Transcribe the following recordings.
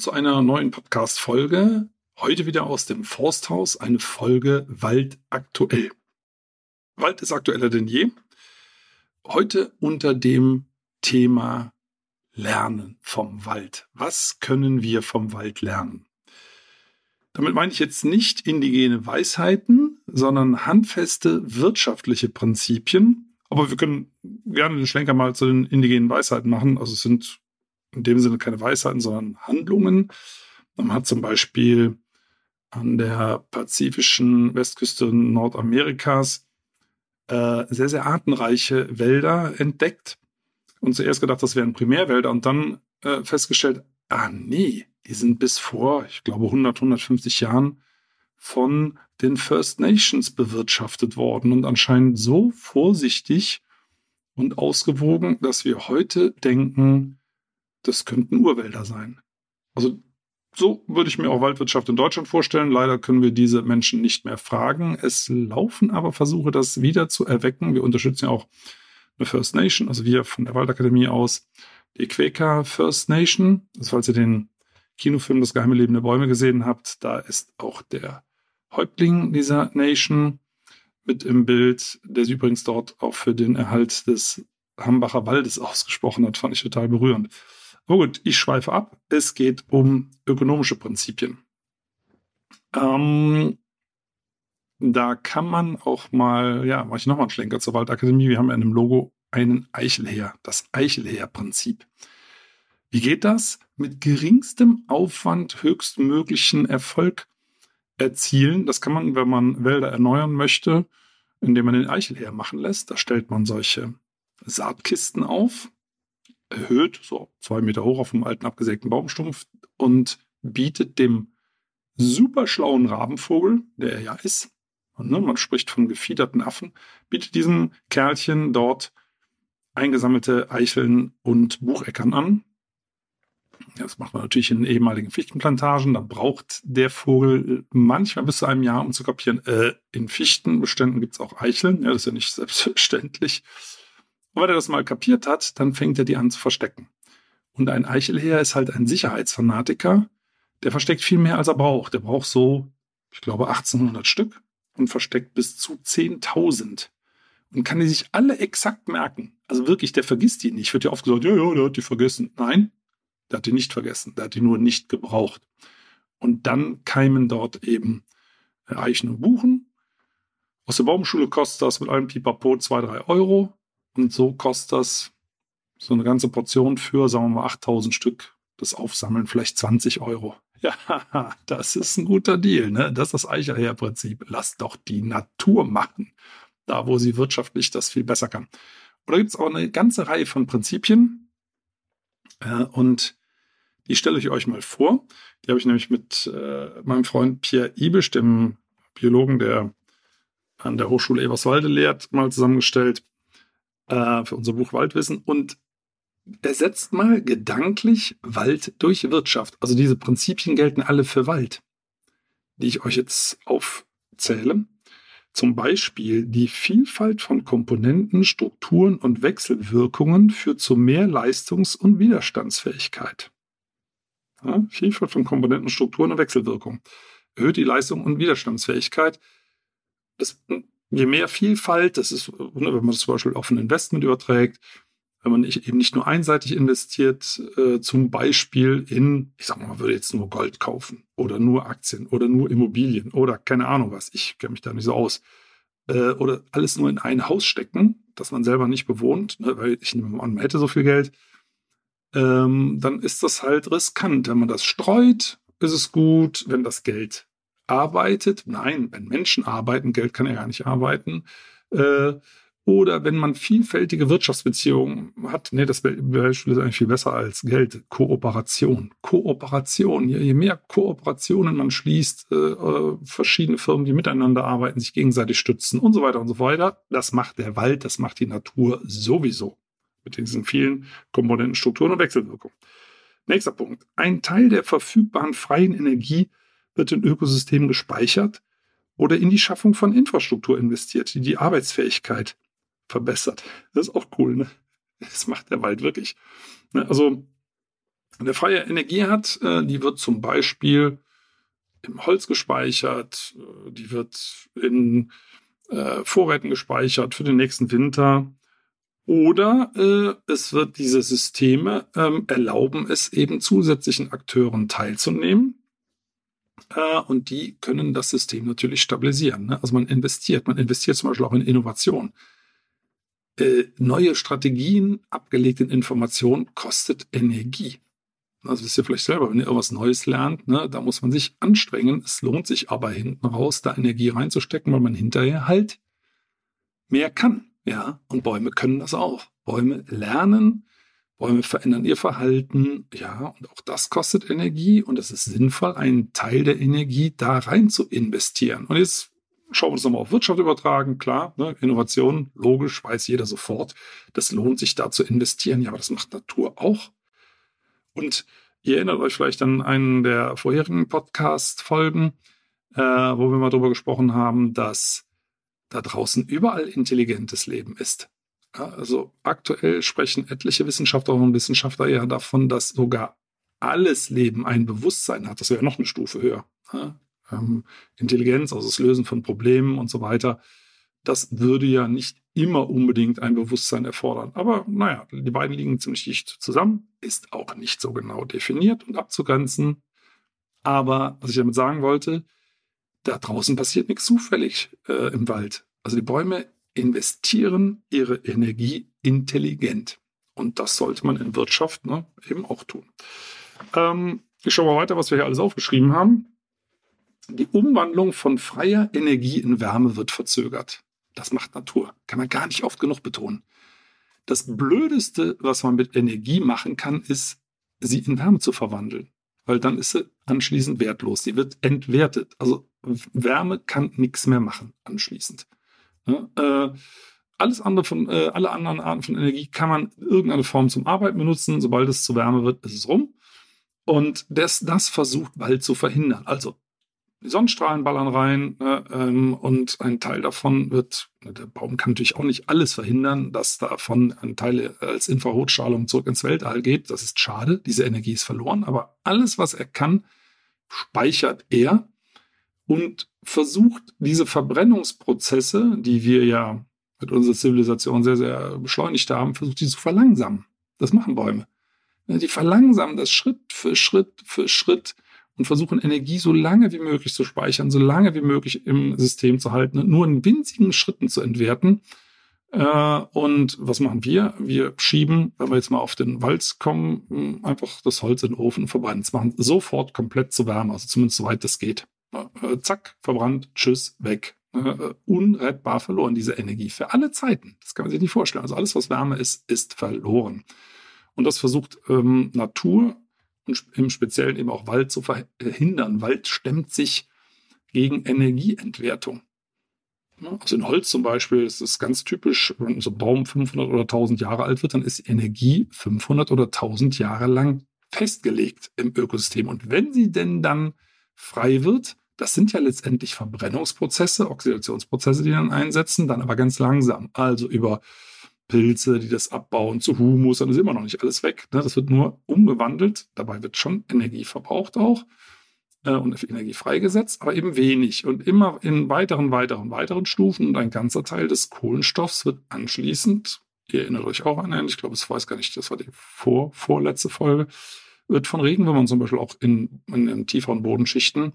Zu einer neuen Podcast-Folge. Heute wieder aus dem Forsthaus, eine Folge Wald aktuell. Wald ist aktueller denn je. Heute unter dem Thema Lernen vom Wald. Was können wir vom Wald lernen? Damit meine ich jetzt nicht indigene Weisheiten, sondern handfeste wirtschaftliche Prinzipien. Aber wir können gerne den Schlenker mal zu den indigenen Weisheiten machen. Also es sind in dem Sinne keine Weisheiten, sondern Handlungen. Man hat zum Beispiel an der pazifischen Westküste Nordamerikas äh, sehr, sehr artenreiche Wälder entdeckt und zuerst gedacht, das wären Primärwälder und dann äh, festgestellt, ah nee, die sind bis vor, ich glaube, 100, 150 Jahren von den First Nations bewirtschaftet worden und anscheinend so vorsichtig und ausgewogen, dass wir heute denken, das könnten Urwälder sein. Also so würde ich mir auch Waldwirtschaft in Deutschland vorstellen. Leider können wir diese Menschen nicht mehr fragen. Es laufen aber Versuche, das wieder zu erwecken. Wir unterstützen ja auch eine First Nation, also wir von der Waldakademie aus, die Quäker First Nation. Also falls ihr den Kinofilm Das geheime Leben der Bäume gesehen habt, da ist auch der Häuptling dieser Nation mit im Bild, der sich übrigens dort auch für den Erhalt des Hambacher Waldes ausgesprochen hat, fand ich total berührend. Gut, ich schweife ab. Es geht um ökonomische Prinzipien. Ähm, da kann man auch mal, ja, mache ich nochmal einen Schlenker zur Waldakademie. Wir haben ja in dem Logo einen Eichelheer, das Eichelheer-Prinzip. Wie geht das? Mit geringstem Aufwand höchstmöglichen Erfolg erzielen. Das kann man, wenn man Wälder erneuern möchte, indem man den Eichelheer machen lässt. Da stellt man solche Saatkisten auf erhöht, so zwei Meter hoch auf einem alten abgesägten Baumstumpf und bietet dem super schlauen Rabenvogel, der er ja ist, und, ne, man spricht von gefiederten Affen, bietet diesem Kerlchen dort eingesammelte Eicheln und Bucheckern an. Das macht man natürlich in ehemaligen Fichtenplantagen. Da braucht der Vogel manchmal bis zu einem Jahr, um zu kapieren, äh, in Fichtenbeständen gibt es auch Eicheln. Ja, das ist ja nicht selbstverständlich. Und wenn er das mal kapiert hat, dann fängt er die an zu verstecken. Und ein Eichelheer ist halt ein Sicherheitsfanatiker, der versteckt viel mehr, als er braucht. Der braucht so, ich glaube, 1800 Stück und versteckt bis zu 10.000 und kann die sich alle exakt merken. Also wirklich, der vergisst die nicht. Wird ja oft gesagt, ja, ja, der hat die vergessen. Nein, der hat die nicht vergessen. Der hat die nur nicht gebraucht. Und dann keimen dort eben Eichen und Buchen. Aus der Baumschule kostet das mit allem Pipapo 2, 3 Euro. Und so kostet das so eine ganze Portion für, sagen wir mal, 8000 Stück. Das Aufsammeln vielleicht 20 Euro. Ja, das ist ein guter Deal, ne? Das ist das Eichelherr-Prinzip. Lass doch die Natur machen. Da, wo sie wirtschaftlich das viel besser kann. Oder gibt es auch eine ganze Reihe von Prinzipien. Äh, und die stelle ich euch mal vor. Die habe ich nämlich mit äh, meinem Freund Pierre Ibisch, dem Biologen, der an der Hochschule Eberswalde lehrt, mal zusammengestellt äh, für unser Buch Waldwissen und ersetzt mal gedanklich Wald durch Wirtschaft. Also diese Prinzipien gelten alle für Wald, die ich euch jetzt aufzähle. Zum Beispiel die Vielfalt von Komponenten, Strukturen und Wechselwirkungen führt zu mehr Leistungs- und Widerstandsfähigkeit. Ja, Vielfalt von Komponenten, Strukturen und Wechselwirkungen erhöht die Leistung und Widerstandsfähigkeit. Das je mehr Vielfalt, das ist, ne, wenn man das zum Beispiel auf ein Investment überträgt, wenn man eben nicht nur einseitig investiert, äh, zum Beispiel in, ich sag mal, man würde jetzt nur Gold kaufen oder nur Aktien oder nur Immobilien oder keine Ahnung was, ich kenne mich da nicht so aus, äh, oder alles nur in ein Haus stecken, das man selber nicht bewohnt, ne, weil ich nehme mal an, man hätte so viel Geld, ähm, dann ist das halt riskant. Wenn man das streut, ist es gut, wenn das Geld arbeitet. Nein, wenn Menschen arbeiten, Geld kann ja gar nicht arbeiten. Äh, Oder wenn man vielfältige Wirtschaftsbeziehungen hat, nee, das Beispiel ist eigentlich viel besser als Geld. Kooperation. Kooperation. Je, mehr Kooperationen man schließt, äh, äh, verschiedene Firmen, die miteinander arbeiten, sich gegenseitig stützen und so weiter und so weiter. Das macht der Wald, das macht die Natur sowieso. Mit diesen vielen Komponenten, Strukturen und Wechselwirkungen. Nächster Punkt. Ein Teil der verfügbaren freien Energie wird in Ökosystemen gespeichert oder in die Schaffung von Infrastruktur investiert, die die Arbeitsfähigkeit verbessert. Das ist auch cool, ne? Das macht der Wald wirklich. Ne, also, wer freie Energie hat, äh, die wird zum Beispiel im Holz gespeichert, äh, die wird in äh, Vorräten gespeichert für den nächsten Winter. Oder es wird diese Systeme ähm, erlauben, es eben zusätzlichen Akteuren teilzunehmen. Äh, und die können das System natürlich stabilisieren. Ne? Also man investiert, man investiert zum Beispiel auch in Innovation. Äh, neue Strategien, abgelegt in Informationen, kostet Energie. Also wisst ihr vielleicht selber, wenn ihr irgendwas Neues lernt, ne, da muss man sich anstrengen. Es lohnt sich aber hinten raus, da Energie reinzustecken, weil man hinterher halt mehr kann. Ja, und Bäume können das auch. Bäume lernen, Bäume verändern ihr Verhalten. Ja, und auch das kostet Energie und es ist sinnvoll, einen Teil der Energie da rein zu investieren. Und jetzt schauen wir uns nochmal auf Wirtschaft übertragen. Klar, ne, Innovation, logisch, weiß jeder sofort. Das lohnt sich da zu investieren. Ja, aber das macht Natur auch. Und ihr erinnert euch vielleicht an einen der vorherigen Podcast-Folgen, äh, wo wir mal darüber gesprochen haben, dass da draußen überall intelligentes Leben ist. Also aktuell sprechen etliche Wissenschaftlerinnen und Wissenschaftler ja davon, dass sogar alles Leben ein Bewusstsein hat. Das wäre noch eine Stufe höher. Ähm, Intelligenz, also das Lösen von Problemen und so weiter. Das würde ja nicht immer unbedingt ein Bewusstsein erfordern. Aber naja, die beiden liegen ziemlich dicht zusammen, ist auch nicht so genau definiert und abzugrenzen. Aber was ich damit sagen wollte, da draußen passiert nichts zufällig äh, im Wald. Also die Bäume investieren ihre Energie intelligent. Und das sollte man in Wirtschaft ne, eben auch tun. Ähm, ich schaue mal weiter, was wir hier alles aufgeschrieben haben. Die Umwandlung von freier Energie in Wärme wird verzögert. Das macht Natur. Kann man gar nicht oft genug betonen. Das Blödeste, was man mit Energie machen kann, ist, sie in Wärme zu verwandeln. Weil dann ist sie anschließend wertlos. Sie wird entwertet. Also Wärme kann nichts mehr machen anschließend. Ja, äh, alles andere von, äh, alle anderen Arten von Energie kann man in irgendeiner Form zum Arbeiten benutzen. Sobald es zu Wärme wird, ist es rum. Und das, das versucht Wald zu verhindern. Also die Sonnenstrahlen ballern rein äh, ähm, und ein Teil davon wird, der Baum kann natürlich auch nicht alles verhindern, dass davon ein Teil als Infrarotstrahlung zurück ins Weltall geht. Das ist schade, diese Energie ist verloren, aber alles, was er kann, speichert er und versucht, diese Verbrennungsprozesse, die wir ja mit unserer Zivilisation sehr, sehr beschleunigt haben, versucht, die zu verlangsamen. Das machen Bäume. Die verlangsamen das Schritt für Schritt für Schritt und versuchen Energie so lange wie möglich zu speichern, so lange wie möglich im System zu halten und nur in winzigen Schritten zu entwerten. Äh, und was machen wir? Wir schieben, wenn wir jetzt mal auf den Walz kommen, einfach das Holz in den Ofen und verbrennen. Es machen sofort komplett zu Wärme, also zumindest soweit das geht. Äh, zack, verbrannt, tschüss, weg. Äh, unrettbar verloren, diese Energie für alle Zeiten. Das kann man sich nicht vorstellen. Also alles, was Wärme ist, ist verloren. Und das versucht ähm, Natur und im Speziellen eben auch Wald zu verhindern. Wald stemmt sich gegen Energieentwertung. Also in Holz zum Beispiel ist es ganz typisch, wenn so ein Baum 500 oder 1000 Jahre alt wird, dann ist Energie 500 oder 1000 Jahre lang festgelegt im Ökosystem. Und wenn sie denn dann frei wird, das sind ja letztendlich Verbrennungsprozesse, Oxidationsprozesse, die dann einsetzen, dann aber ganz langsam. Also über Pilze, die das abbauen zu Humus, dann ist immer noch nicht alles weg. Ne? Das wird nur umgewandelt. Dabei wird schon Energie verbraucht auch äh, und Energie freigesetzt, aber eben wenig. Und immer in weiteren, weiteren, weiteren Stufen. Und ein ganzer Teil des Kohlenstoffs wird anschließend, ihr erinnert euch auch an einen, ich glaube, es weiß gar nicht, das war die vor, vorletzte Folge, wird von Regenwürmern zum Beispiel auch in, in, in tieferen Bodenschichten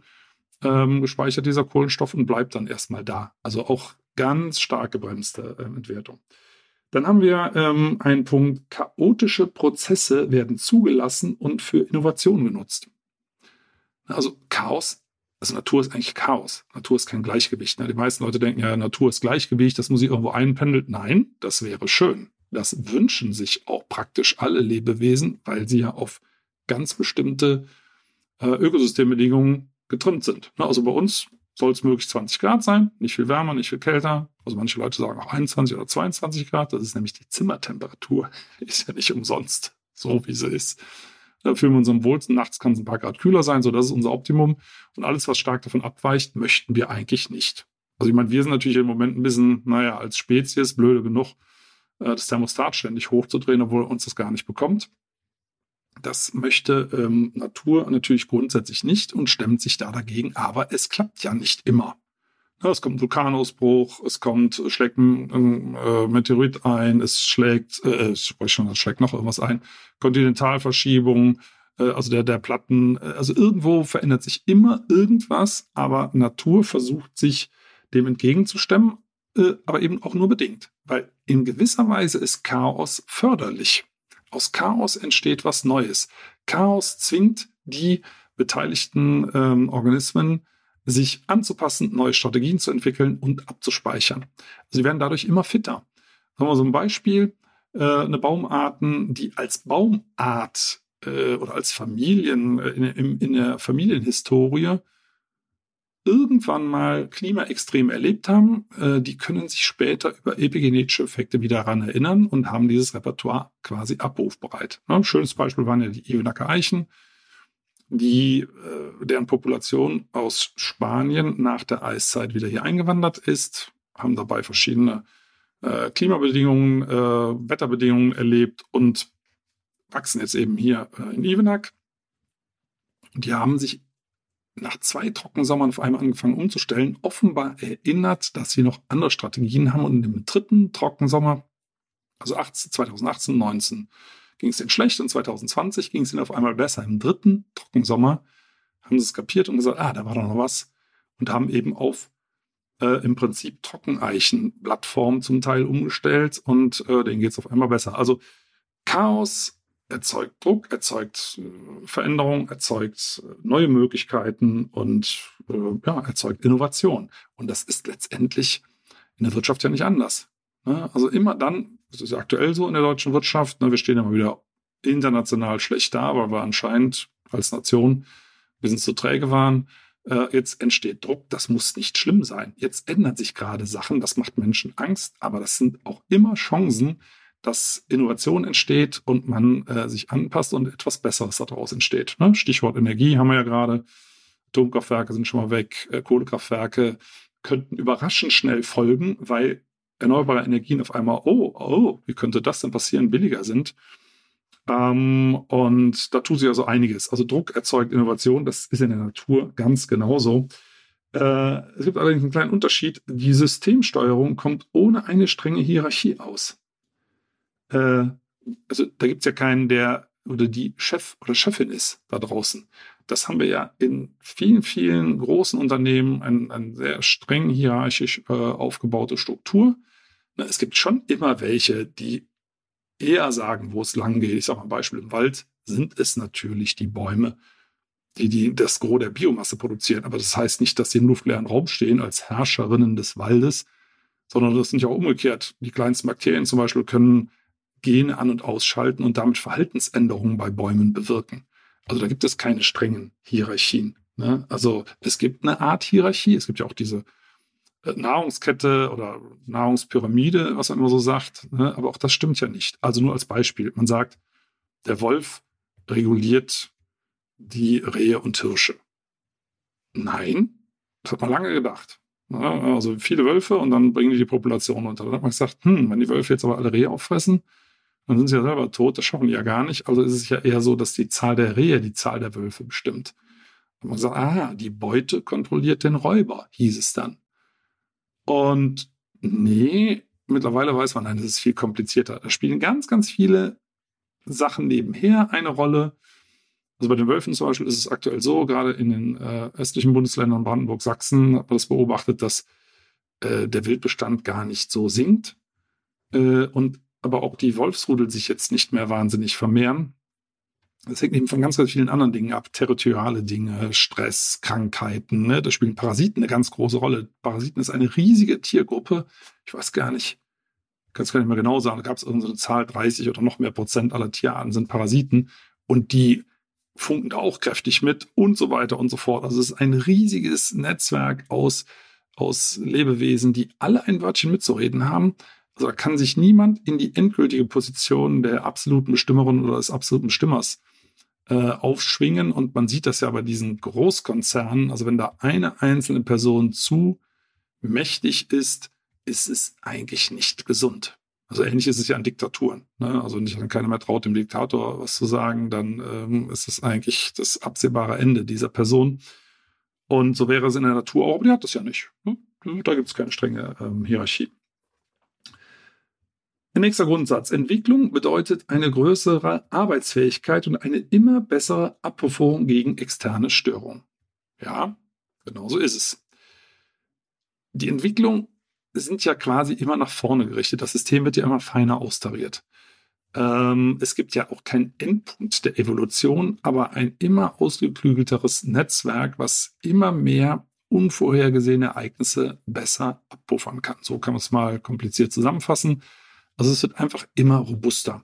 ähm, gespeichert, dieser Kohlenstoff, und bleibt dann erstmal da. Also auch ganz stark gebremste äh, Entwertung. Dann haben wir ähm, einen Punkt, chaotische Prozesse werden zugelassen und für Innovation genutzt. Also Chaos Also Natur ist eigentlich Chaos. Natur ist kein Gleichgewicht. Ne? Die meisten Leute denken ja, Natur ist Gleichgewicht, das muss sich irgendwo einpendeln. Nein, das wäre schön. Das wünschen sich auch praktisch alle Lebewesen, weil sie ja auf ganz bestimmte äh, Ökosystembedingungen getrimmt sind. Ne? Also bei uns soll es möglichst 20 Grad sein, nicht viel wärmer, nicht viel kälter. Also manche Leute sagen auch 21 oder 22 Grad. Das ist nämlich die Zimmertemperatur. Ist ja nicht umsonst so, wie sie ist. Da fühlen wir uns am wohlsten. Nachts kann es ein paar Grad kühler sein, so das ist unser Optimum. Und alles, was stark davon abweicht, möchten wir eigentlich nicht. Also ich meine, wir sind natürlich im Moment ein bisschen, naja, als Spezies blöde genug, äh, das Thermostat ständig hochzudrehen, obwohl uns das gar nicht bekommt. Das möchte ähm, Natur natürlich grundsätzlich nicht und stemmt sich da dagegen, aber es klappt ja nicht immer. Es kommt ein Vulkanausbruch, es kommt, schlägt ein äh, Meteorit ein, es schlägt, äh, ich weiß schon, es schlägt noch irgendwas ein, Kontinentalverschiebung, äh, also der, der Platten, äh, also irgendwo verändert sich immer irgendwas, aber Natur versucht sich dem entgegenzustemmen, äh, aber eben auch nur bedingt, weil in gewisser Weise ist Chaos förderlich. Aus Chaos entsteht was Neues. Chaos zwingt die beteiligten ähm, Organismen, sich anzupassen, neue Strategien zu entwickeln und abzuspeichern. Sie werden dadurch immer fitter. Sagen wir so ein Beispiel, äh, eine Baumarten, die als Baumart äh, oder als Familien, äh, in, in, in der Familienhistorie irgendwann mal Klimaextreme erlebt haben, äh, die können sich später über epigenetische Effekte wieder daran erinnern und haben dieses Repertoire quasi abrufbereit. Ne? Ein schönes Beispiel waren ja die Ewenacker Eichen, die, äh, deren Population aus Spanien nach der Eiszeit wieder hier eingewandert ist, haben dabei verschiedene äh, Klimabedingungen, äh, Wetterbedingungen erlebt und wachsen jetzt eben hier äh, in Evenack. Die haben sich nach zwei Trockensommern auf einmal angefangen umzustellen, offenbar erinnert, dass sie noch andere Strategien haben und im dritten Trockensommer, also 18, 2018, 19, ging es denen schlecht und 2020 ging es ihnen auf einmal besser. Im dritten Trockensommer haben sie es kapiert und gesagt, ah, da war doch noch was und haben eben auf äh, im Prinzip Trockeneichenblattform zum Teil umgestellt und äh, denen geht es auf einmal besser. Also Chaos erzeugt Druck, erzeugt äh, Veränderung, erzeugt äh, neue Möglichkeiten und äh, ja, erzeugt Innovation. Und das ist letztendlich in der Wirtschaft ja nicht anders. Ne? Also immer dann, das ist ja aktuell so in der deutschen Wirtschaft, ne, wir stehen immer wieder international schlecht da, weil wir anscheinend als Nation ein bisschen zu träge waren. Jetzt entsteht Druck, das muss nicht schlimm sein. Jetzt ändern sich gerade Sachen, das macht Menschen Angst, aber das sind auch immer Chancen, dass Innovation entsteht und man äh, sich anpasst und etwas Besseres daraus entsteht. Ne? Stichwort Energie haben wir ja gerade. Atomkraftwerke sind schon mal weg, äh, Kohlekraftwerke könnten überraschend schnell folgen, weil erneuerbare Energien auf einmal, oh, oh, wie könnte das denn passieren, billiger sind. Ähm, und da tut sich also einiges. Also Druck erzeugt Innovation, das ist in der Natur ganz genauso. Äh, es gibt allerdings einen kleinen Unterschied. Die Systemsteuerung kommt ohne eine strenge Hierarchie aus äh, also da gibt es ja keinen, der oder die Chef oder Chefin ist da draußen. Das haben wir ja in vielen, vielen großen Unternehmen, eine ein sehr streng hierarchisch äh, aufgebaute Struktur. Na, es gibt schon immer welche, die eher sagen, wo es lang geht. Ich sage mal Beispiel im Wald sind es natürlich die Bäume, die, die das Gros der Biomasse produzieren. Aber das heißt nicht, dass sie im luftleeren Raum stehen als Herrscherinnen des Waldes, sondern das sind ja auch umgekehrt. Die kleinsten Bakterien zum Beispiel können Gene an- und ausschalten und damit Verhaltensänderungen bei Bäumen bewirken. Also da gibt es keine strengen Hierarchien. Ne? Also es gibt eine Art Hierarchie, es gibt ja auch diese äh, Nahrungskette oder Nahrungspyramide, was man immer so sagt, ne? aber auch das stimmt ja nicht. Also nur als Beispiel, man sagt, der Wolf reguliert die Rehe und Hirsche. Nein, das hat man lange gedacht. Ne? Also viele Wölfe und dann bringen die die Population unter. Dann hat man gesagt, hm, wenn die Wölfe jetzt aber alle Rehe auffressen, dann sind sie ja selber tot, das schaffen die ja gar nicht. Also ist es ja eher so, dass die Zahl der Rehe die Zahl der Wölfe bestimmt. Und man sagt, ah, die Beute kontrolliert den Räuber, hieß es dann. Und nee, mittlerweile weiß man, nein, das ist viel komplizierter. Da spielen ganz, ganz viele Sachen nebenher eine Rolle. Also bei den Wölfen zum Beispiel ist es aktuell so, gerade in den äh, östlichen Bundesländern Brandenburg, Sachsen, hat man das beobachtet, dass äh, der Wildbestand gar nicht so sinkt. Äh, und aber auch die Wolfsrudel sich jetzt nicht mehr wahnsinnig vermehren. Das hängt eben von ganz, ganz vielen anderen Dingen ab. Territoriale Dinge, Stress, Krankheiten. Ne? Da spielen Parasiten eine ganz große Rolle. Parasiten ist eine riesige Tiergruppe. Ich weiß gar nicht, kann es gar nicht mehr genau sagen. Da gab es irgendeine Zahl, 30 oder noch mehr Prozent aller Tierarten sind Parasiten. Und die funken da auch kräftig mit und so weiter und so fort. Also es ist ein riesiges Netzwerk aus, aus Lebewesen, die alle ein Wörtchen mitzureden haben. Also da kann sich niemand in die endgültige Position der absoluten Bestimmerin oder des absoluten Bestimmers äh, aufschwingen. Und man sieht das ja bei diesen Großkonzernen. Also wenn da eine einzelne Person zu mächtig ist, ist es eigentlich nicht gesund. Also ähnlich ist es ja an Diktaturen. Ne? Also wenn keiner mehr traut, dem Diktator was zu sagen, dann ähm, ist es eigentlich das absehbare Ende dieser Person. Und so wäre es in der Natur auch, aber die hat das ja nicht. Ne? Da gibt es keine strenge ähm, Hierarchie. Der nächste Grundsatz. Entwicklung bedeutet eine größere Arbeitsfähigkeit und eine immer bessere Abpuffung gegen externe Störungen. Ja, genau so ist es. Die Entwicklung sind ja quasi immer nach vorne gerichtet. Das System wird ja immer feiner austariert. Ähm, es gibt ja auch keinen Endpunkt der Evolution, aber ein immer ausgeklügelteres Netzwerk, was immer mehr unvorhergesehene Ereignisse besser abpuffern kann. So kann man es mal kompliziert zusammenfassen. Also es wird einfach immer robuster.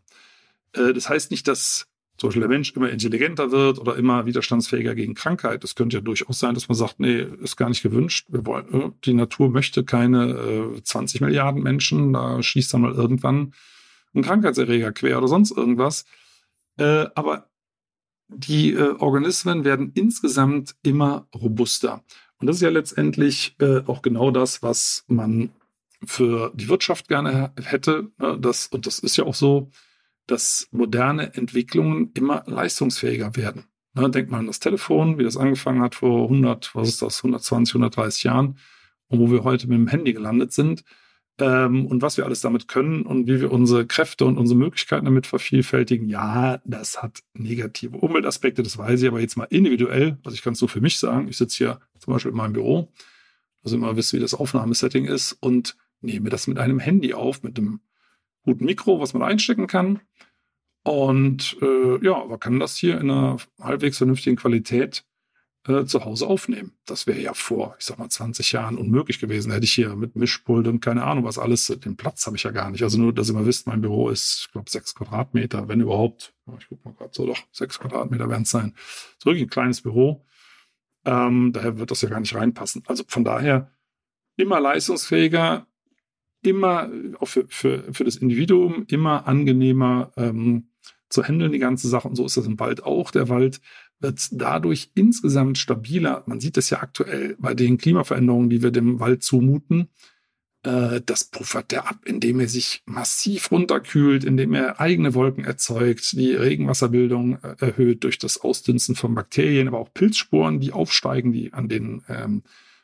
Äh, das heißt nicht, dass zum Beispiel der Mensch immer intelligenter wird oder immer widerstandsfähiger gegen Krankheit. Es könnte ja durchaus sein, dass man sagt, nee, ist gar nicht gewünscht. Wir wollen, äh, die Natur möchte keine 20 äh, Milliarden Menschen. Da schießt dann mal irgendwann ein Krankheitserreger quer oder sonst irgendwas. aber die Organismen werden insgesamt immer robuster. Und das ist ja letztendlich auch genau das, was man für die Wirtschaft gerne hätte. Ne, das, und das ist ja auch so, dass moderne Entwicklungen immer leistungsfähiger werden. Ne, denkt mal an das Telefon, wie das angefangen hat vor 100, was ist das, 120, 130 Jahren und wo wir heute mit dem Handy gelandet sind ähm, und was wir alles damit können und wie wir unsere Kräfte und unsere Möglichkeiten damit vervielfältigen. Ja, das hat negative Umweltaspekte, das weiß ich, aber jetzt mal individuell, also ich kann es nur für mich sagen, ich sitze hier zum Beispiel in meinem Büro, also immer wisst, wie das Aufnahmesetting ist und nehme das mit einem Handy auf, mit einem guten Mikro, was man einstecken kann. Und äh, ja, man kann das hier in einer halbwegs vernünftigen Qualität äh, zu Hause aufnehmen. Das wäre ja vor, ich sag mal, 20 Jahren unmöglich gewesen. Hätte ich hier mit Mischpult und keine Ahnung was alles, den Platz habe ich ja gar nicht. Also nur, dass ihr mal wisst, mein Büro ist, ich glaube, sechs Quadratmeter, wenn überhaupt. Ich gucke mal gerade so, doch, sechs Quadratmeter werden es sein. So wirklich ein kleines Büro. Ähm, daher wird das ja gar nicht reinpassen. Also von daher immer leistungsfähiger, immer auch für, für, für das Individuum immer angenehmer ähm, zu handeln, die ganze Sache. Und so ist das im Wald auch. Der Wald wird dadurch insgesamt stabiler. Man sieht es ja aktuell bei den Klimaveränderungen, die wir dem Wald zumuten. Äh, das puffert der ab, indem er sich massiv runterkühlt, indem er eigene Wolken erzeugt, die Regenwasserbildung äh, erhöht durch das Ausdünsten von Bakterien, aber auch Pilzsporen, die aufsteigen, die an den ähm,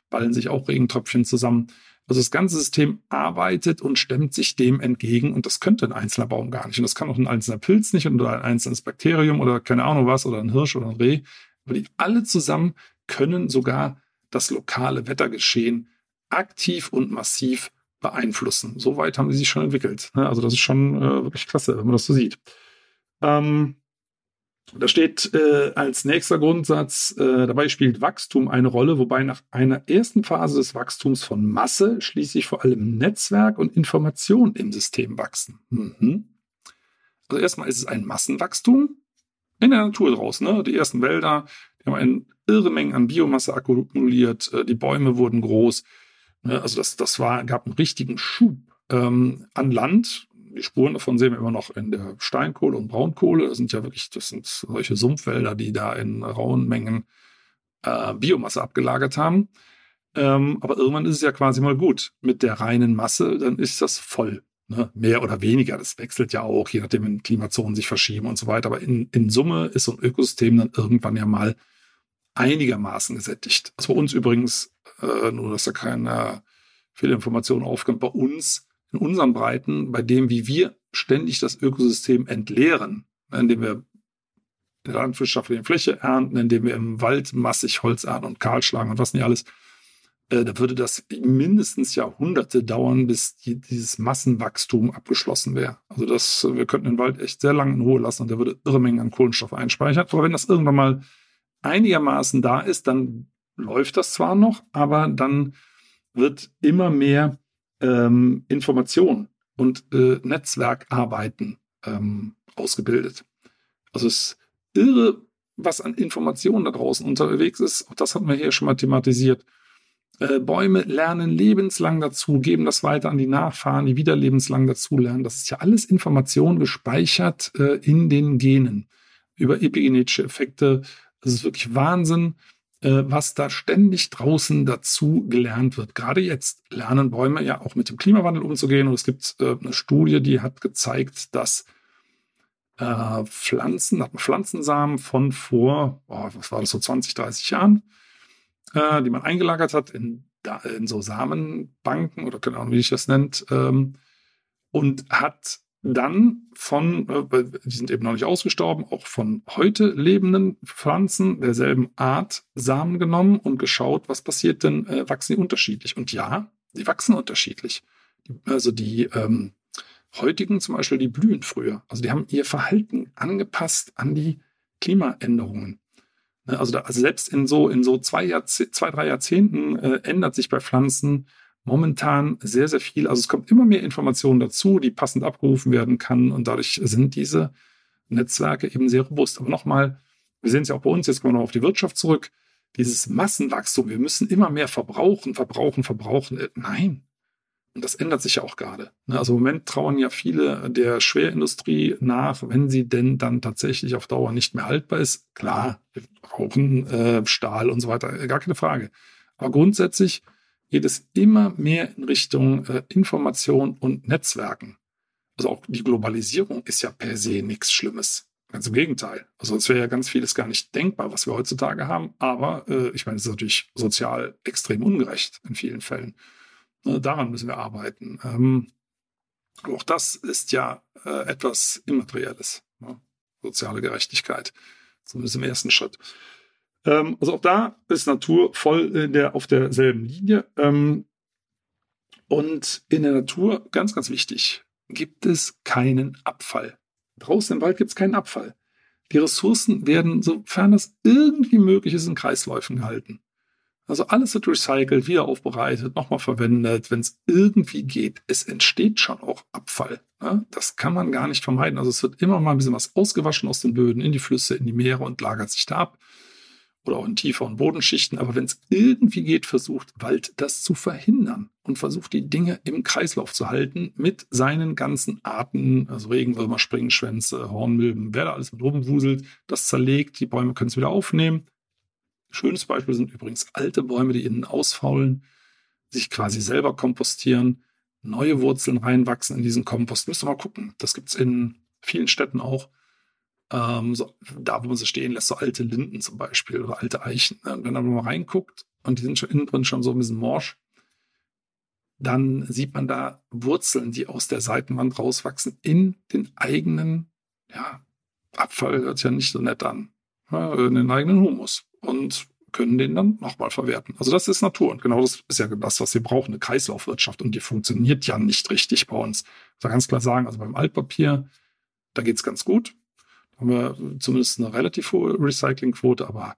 ballen sich auch Regentröpfchen zusammen. Also das ganze System arbeitet und stemmt sich dem entgegen und das könnte ein einzelner Baum gar nicht. Und das kann auch ein einzelner Pilz nicht oder ein einzelnes Bakterium oder keine Ahnung was oder ein Hirsch oder ein Reh. Aber die alle zusammen können sogar das lokale Wettergeschehen aktiv und massiv beeinflussen. So weit haben sie sich schon entwickelt. Ne? Also das ist schon äh, wirklich klasse, wenn man das so sieht. Ähm, da steht äh, als nächster Grundsatz, äh, dabei spielt Wachstum eine Rolle, wobei nach einer ersten Phase des Wachstums von Masse schließlich vor allem Netzwerk und Information im System wachsen. Mhm. Also erstmal ist es ein Massenwachstum in der Natur draußen. Ne? Die ersten Wälder, die haben eine irre Menge an Biomasse akkumuliert, äh, die Bäume wurden groß. Ne? Also das, das war, gab einen richtigen Schub ähm, an Land, die Spuren davon sehen wir immer noch in der Steinkohle und Braunkohle. Das sind ja wirklich, das sind solche Sumpfwälder, die da in rauen Mengen äh, Biomasse abgelagert haben. Ähm, aber irgendwann ist es ja quasi mal gut. Mit der reinen Masse, dann ist das voll. Ne? Mehr oder weniger. Das wechselt ja auch, je nachdem, wenn Klimazonen sich verschieben und so weiter. Aber in, in Summe ist so ein Ökosystem dann irgendwann ja mal einigermaßen gesättigt. Das bei uns übrigens, äh, nur dass da keine Fehlinformationen aufkommt, bei uns in unseren Breiten, bei dem, wie wir ständig das Ökosystem entleeren, indem wir in der landwirtschaftlichen Fläche ernten, indem wir im Wald massig Holz ernten und kahl schlagen und was nicht alles, äh, da würde das mindestens Jahrhunderte dauern, bis die, dieses Massenwachstum abgeschlossen wäre. Also das, wir könnten den Wald echt sehr lange in Ruhe lassen und der würde irre Mengen an Kohlenstoff einspeichern. Aber wenn das irgendwann mal einigermaßen da ist, dann läuft das zwar noch, aber dann wird immer mehr ähm, Information und äh, Netzwerkarbeiten ähm, ausgebildet. Also es ist irre, was an Informationen da draußen unterwegs ist. Auch das hatten wir hier schon mal thematisiert. Äh, Bäume lernen lebenslang dazu, geben das weiter an die Nachfahren, die wieder lebenslang dazu lernen. Das ist ja alles Information gespeichert äh, in den Genen über epigenetische Effekte. Das ist wirklich Wahnsinn, was da ständig draußen dazu gelernt wird. Gerade jetzt lernen Bäume ja auch mit dem Klimawandel umzugehen. Und es gibt äh, eine Studie, die hat gezeigt, dass äh, Pflanzen, Pflanzensamen von vor, oh, was war das, so 20, 30 Jahren, äh, die man eingelagert hat in, in so Samenbanken oder keine Ahnung, wie ich das nennt, ähm, und hat dann von, äh, die sind eben noch nicht ausgestorben, auch von heute lebenden Pflanzen derselben Art Samen genommen und geschaut, was passiert denn, äh, wachsen die unterschiedlich? Und ja, die wachsen unterschiedlich. Also die ähm, heutigen zum Beispiel, die blühen früher. Also die haben ihr Verhalten angepasst an die Klimaänderungen. Ne, also, da, also selbst in so, in so zwei, Jahrzeh zwei drei Jahrzehnten äh, ändert sich bei Pflanzen momentan sehr, sehr viel. Also es kommt immer mehr Informationen dazu, die passend abgerufen werden kann. Und dadurch sind diese Netzwerke eben sehr robust. Aber nochmal, wir sehen es ja auch bei uns, jetzt kommen wir noch auf die Wirtschaft zurück. Dieses Massenwachstum, wir müssen immer mehr verbrauchen, verbrauchen, verbrauchen. Äh, nein, und das ändert sich ja auch gerade. Ne? Also im Moment trauern ja viele der Schwerindustrie nach, wenn sie denn dann tatsächlich auf Dauer nicht mehr haltbar ist. Klar, wir brauchen äh, Stahl und so weiter, gar keine Frage. Aber grundsätzlich geht es immer mehr in Richtung äh, Information und Netzwerken. Also auch die Globalisierung ist ja per se nichts Schlimmes. Ganz im Gegenteil. Also es wäre ja ganz vieles gar nicht denkbar, was wir heutzutage haben. Aber äh, ich meine, es ist natürlich sozial extrem ungerecht in vielen Fällen. Ne, daran müssen wir arbeiten. Ähm, auch das ist ja äh, etwas Immaterielles. Ne? Soziale Gerechtigkeit. Zumindest im ersten Schritt. Ähm, also auch da ist Natur voll in der, auf derselben Linie. Ähm, und in der Natur, ganz, ganz wichtig, gibt es keinen Abfall. Draußen im Wald gibt es keinen Abfall. Die Ressourcen werden, sofern das irgendwie möglich ist, in Kreisläufen gehalten. Also alles wird recycelt, wieder aufbereitet, nochmal verwendet, wenn es irgendwie geht. Es entsteht schon auch Abfall. Ne? Das kann man gar nicht vermeiden. Also es wird immer mal ein bisschen was ausgewaschen aus den Böden in die Flüsse, in die Meere und lagert sich da ab. Oder auch in tieferen Bodenschichten. Aber wenn es irgendwie geht, versucht Wald das zu verhindern und versucht die Dinge im Kreislauf zu halten mit seinen ganzen Arten, also Regenwürmer, Springschwänze, Hornmilben, wer da alles mit rumwuselt, das zerlegt, die Bäume können es wieder aufnehmen Schönes Beispiel sind übrigens alte Bäume, die innen ausfaulen, sich quasi selber kompostieren, neue Wurzeln reinwachsen in diesen Kompost. Müsst ihr mal gucken. Das gibt es in vielen Städten auch. Ähm, so, da, wo man sie stehen lässt, so alte Linden zum Beispiel oder alte Eichen. Ne? Wenn man mal reinguckt und die sind schon innen drin schon so ein bisschen morsch, dann sieht man da Wurzeln, die aus der Seitenwand rauswachsen, in den eigenen, ja, Abfall hört ja nicht so nett an, ja, in den eigenen Humus und können den dann nochmal verwerten. Also das ist Natur und genau das ist ja das, was wir brauchen, eine Kreislaufwirtschaft und die funktioniert ja nicht richtig bei uns. Ich muss ganz klar sagen, also beim Altpapier, da geht es ganz gut. Haben wir zumindest eine relativ hohe Recyclingquote, aber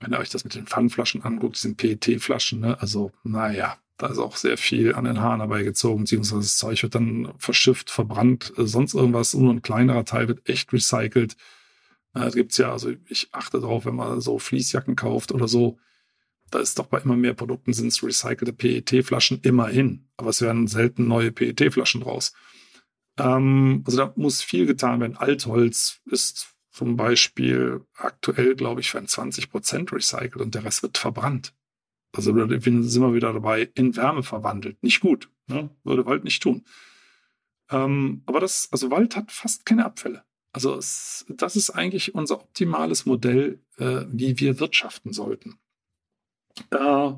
wenn ihr euch das mit den Pfannenflaschen anguckt, diesen PET-Flaschen, ne, also naja, da ist auch sehr viel an den Haaren dabei gezogen, beziehungsweise das Zeug wird dann verschifft, verbrannt, äh, sonst irgendwas, nur ein kleinerer Teil wird echt recycelt. Da gibt es ja, also ich achte darauf, wenn man so Fließjacken kauft oder so, da ist doch bei immer mehr Produkten sind es recycelte PET-Flaschen immerhin. Aber es werden selten neue PET-Flaschen draus. Ähm, also da muss viel getan werden. Altholz ist zum Beispiel aktuell, glaube ich, für ein 20 Prozent recycelt und der Rest wird verbrannt. Also da sind wir wieder dabei, in Wärme verwandelt. Nicht gut. Ne? Würde Wald nicht tun. Ähm, aber das, also Wald hat fast keine Abfälle. Also es, das ist eigentlich unser optimales Modell, äh, wie wir wirtschaften sollten. Äh,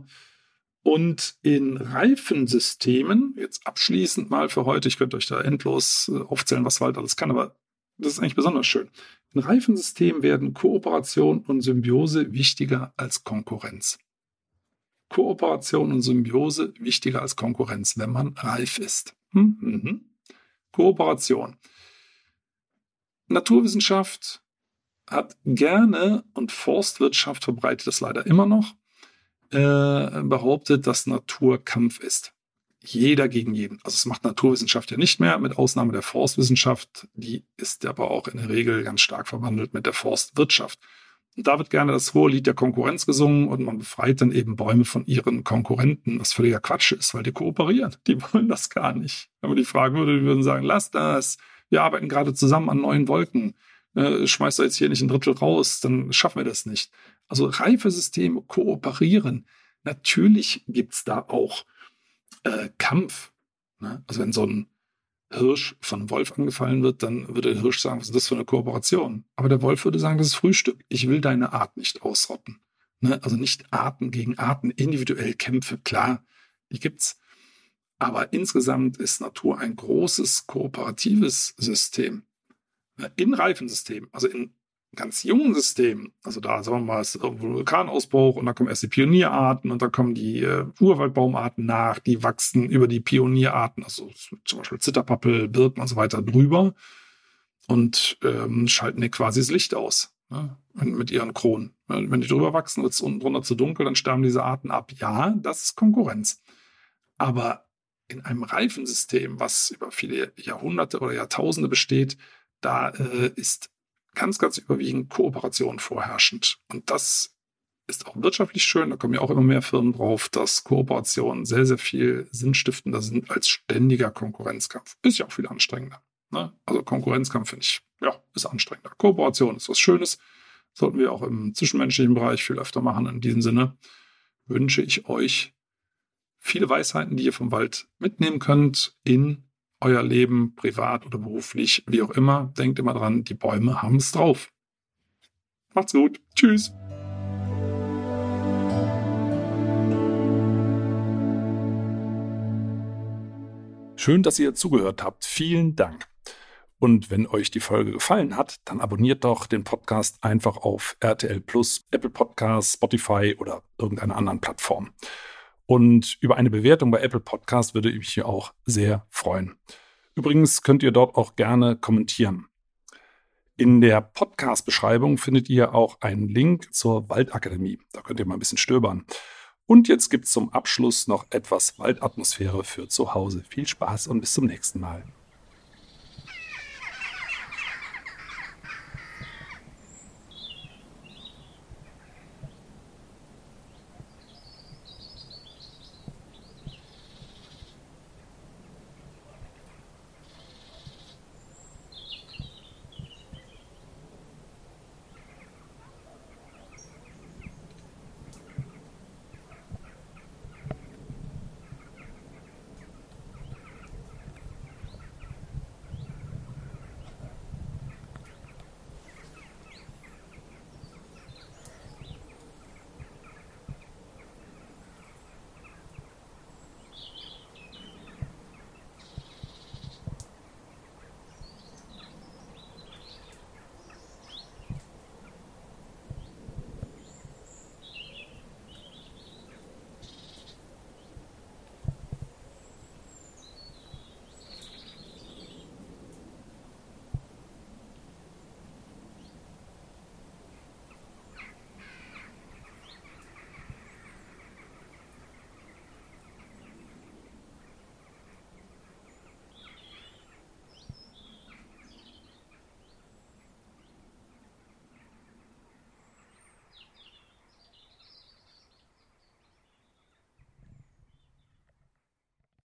und in Reifensystemen, jetzt abschließend mal für heute, ich könnte euch da endlos äh, aufzählen, was Wald alles kann, aber das ist eigentlich besonders schön. In Reifensystemen werden Kooperation und Symbiose wichtiger als Konkurrenz. Kooperation und Symbiose wichtiger als Konkurrenz, wenn man reif ist. Hm? Mhm. Kooperation. Naturwissenschaft hat gerne und Forstwirtschaft verbreitet es leider immer noch, äh, behauptet, dass Natur Kampf ist. Jeder gegen jeden. Also es macht Naturwissenschaft ja nicht mehr, mit Ausnahme der Forstwissenschaft. Die ist aber auch in der Regel ganz stark verwandelt mit der Forstwirtschaft. Und da wird gerne das hohe Lied der Konkurrenz gesungen und man befreit dann eben Bäume von ihren Konkurrenten, was völliger Quatsch ist, weil die kooperieren. Die wollen das gar nicht. Wenn man die fragen würde, die würden sagen, lass das. Wir arbeiten gerade zusammen an neuen Wolken. Äh, schmeißt du jetzt hier nicht ein Drittel raus, dann schaffen wir das nicht. Also reife Systeme kooperieren. Natürlich gibt's da auch äh, Kampf. Ne? Also wenn so ein Hirsch von Wolf angefallen wird, dann würde der Hirsch sagen, was ist das für eine Kooperation? Aber der Wolf würde sagen, das ist Frühstück. Ich will deine Art nicht ausrotten. Ne? Also nicht Arten gegen Arten, individuell Kämpfe, klar, die gibt's. Aber insgesamt ist Natur ein großes kooperatives System. In reifen Systemen, also in ganz jungen Systemen, also da sagen wir mal, ist irgendwo Vulkanausbruch und dann kommen erst die Pionierarten und dann kommen die äh, Urwaldbaumarten nach, die wachsen über die Pionierarten, also zum Beispiel Zitterpappel, Birken und so weiter drüber und ähm, schalten dir quasi das Licht aus ne, mit ihren Kronen. Wenn die drüber wachsen, wird es unten drunter zu dunkel, dann sterben diese Arten ab. Ja, das ist Konkurrenz. Aber in einem Reifensystem, was über viele Jahrhunderte oder Jahrtausende besteht, da äh, ist ganz, ganz überwiegend Kooperation vorherrschend. Und das ist auch wirtschaftlich schön, da kommen ja auch immer mehr Firmen drauf, dass Kooperationen sehr, sehr viel sinnstiftender sind als ständiger Konkurrenzkampf. Ist ja auch viel anstrengender. Ne? Also Konkurrenzkampf finde ich, ja, ist anstrengender. Kooperation ist was Schönes. Sollten wir auch im zwischenmenschlichen Bereich viel öfter machen. In diesem Sinne wünsche ich euch viele Weisheiten, die ihr vom Wald mitnehmen könnt in euer Leben, privat oder beruflich, wie auch immer, denkt immer dran, die Bäume haben es drauf. Macht's gut. Tschüss. Schön, dass ihr zugehört habt. Vielen Dank. Und wenn euch die Folge gefallen hat, dann abonniert doch den Podcast einfach auf RTL Plus, Apple Podcasts, Spotify oder irgendeiner anderen Plattform. Und über eine Bewertung bei Apple Podcast würde ich mich auch sehr freuen. Übrigens könnt ihr dort auch gerne kommentieren. In der Podcast-Beschreibung findet ihr auch einen Link zur Waldakademie. Da könnt ihr mal ein bisschen stöbern. Und jetzt gibt es zum Abschluss noch etwas Waldatmosphäre für zu Hause. Viel Spaß und bis zum nächsten Mal.